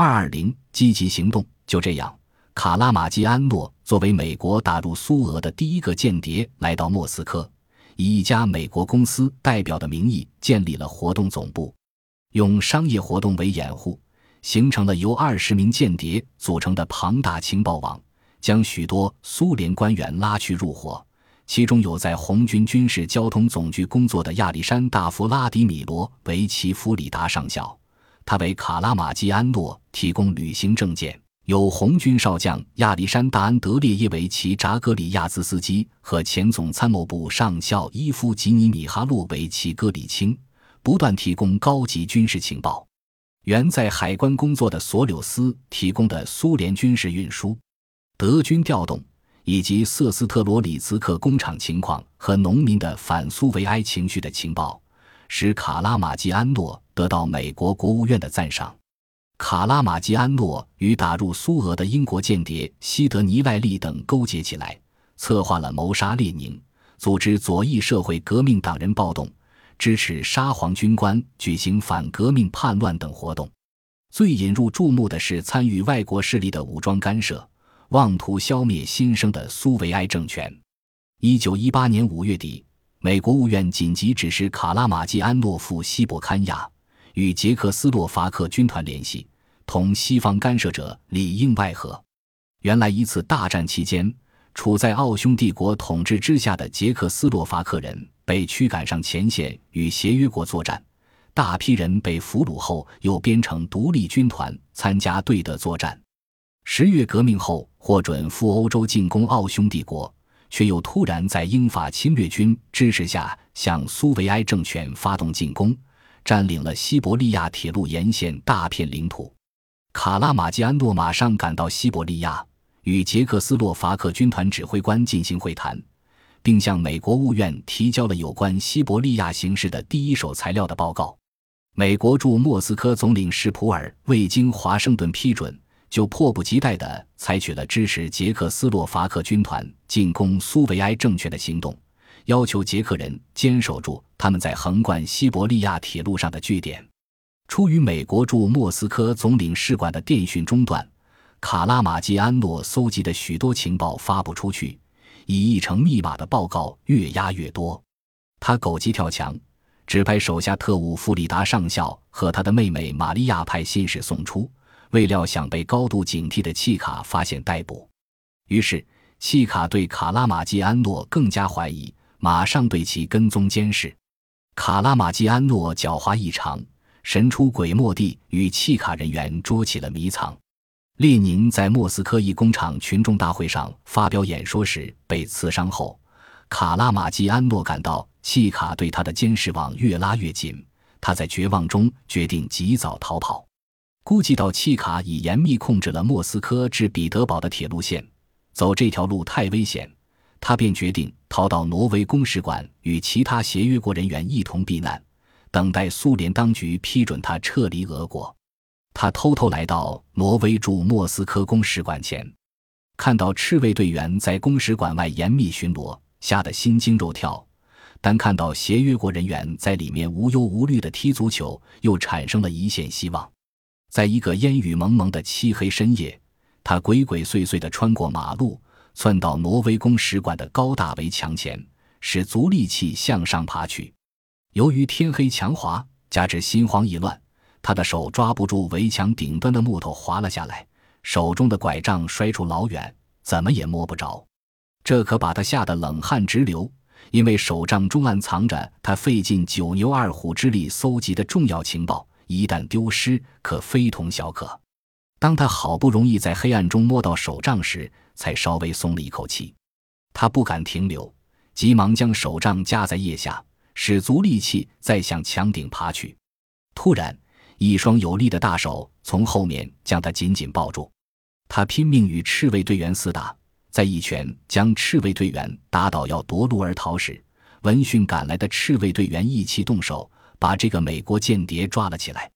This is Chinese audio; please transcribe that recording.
二二零积极行动。就这样，卡拉马基安诺作为美国打入苏俄的第一个间谍，来到莫斯科，以一家美国公司代表的名义建立了活动总部，用商业活动为掩护，形成了由二十名间谍组成的庞大情报网，将许多苏联官员拉去入伙。其中有在红军军事交通总局工作的亚历山大·弗拉迪米罗·维奇弗里达上校，他为卡拉马基安诺提供旅行证件；有红军少将亚历山大·安德烈耶维奇·扎格里亚兹斯基和前总参谋部上校伊夫吉尼·米哈洛维奇·戈里钦，不断提供高级军事情报。原在海关工作的索柳斯提供的苏联军事运输、德军调动。以及瑟斯特罗里茨克工厂情况和农民的反苏维埃情绪的情报，使卡拉马基安诺得到美国国务院的赞赏。卡拉马基安诺与打入苏俄的英国间谍西德尼·赖利等勾结起来，策划了谋杀列宁、组织左翼社会革命党人暴动、支持沙皇军官举行反革命叛乱等活动。最引入注目的是参与外国势力的武装干涉。妄图消灭新生的苏维埃政权。一九一八年五月底，美国务院紧急指示卡拉马基安诺赴西伯堪亚，与捷克斯洛伐克军团联系，同西方干涉者里应外合。原来一次大战期间，处在奥匈帝国统治之下的捷克斯洛伐克人被驱赶上前线与协约国作战，大批人被俘虏后又编成独立军团参加对德作战。十月革命后，获准赴欧洲进攻奥匈帝国，却又突然在英法侵略军支持下向苏维埃政权发动进攻，占领了西伯利亚铁路沿线大片领土。卡拉马基安诺马上赶到西伯利亚，与捷克斯洛伐克军团指挥官进行会谈，并向美国务院提交了有关西伯利亚形势的第一手材料的报告。美国驻莫斯科总领事普尔未经华盛顿批准。就迫不及待地采取了支持捷克斯洛伐克军团进攻苏维埃政权的行动，要求捷克人坚守住他们在横贯西伯利亚铁路上的据点。出于美国驻莫斯科总领事馆的电讯中断，卡拉马基安诺搜集的许多情报发布出去，以译成密码的报告越压越多。他狗急跳墙，指派手下特务弗里达上校和他的妹妹玛利亚派信使送出。未料想被高度警惕的契卡发现逮捕，于是契卡对卡拉马基安诺更加怀疑，马上对其跟踪监视。卡拉马基安诺狡猾异常，神出鬼没地与契卡人员捉起了迷藏。列宁在莫斯科一工厂群众大会上发表演说时被刺伤后，卡拉马基安诺感到契卡对他的监视网越拉越紧，他在绝望中决定及早逃跑。估计到契卡已严密控制了莫斯科至彼得堡的铁路线，走这条路太危险，他便决定逃到挪威公使馆，与其他协约国人员一同避难，等待苏联当局批准他撤离俄国。他偷偷来到挪威驻莫斯科公使馆前，看到赤卫队员在公使馆外严密巡逻，吓得心惊肉跳；但看到协约国人员在里面无忧无虑地踢足球，又产生了一线希望。在一个烟雨蒙蒙的漆黑深夜，他鬼鬼祟祟地穿过马路，窜到挪威公使馆的高大围墙前，使足力气向上爬去。由于天黑墙滑，加之心慌意乱，他的手抓不住围墙顶端的木头，滑了下来，手中的拐杖摔出老远，怎么也摸不着。这可把他吓得冷汗直流，因为手杖中暗藏着他费尽九牛二虎之力搜集的重要情报。一旦丢失，可非同小可。当他好不容易在黑暗中摸到手杖时，才稍微松了一口气。他不敢停留，急忙将手杖夹在腋下，使足力气再向墙顶爬去。突然，一双有力的大手从后面将他紧紧抱住。他拼命与赤卫队员厮打，在一拳将赤卫队员打倒要夺路而逃时，闻讯赶来的赤卫队员一起动手。把这个美国间谍抓了起来。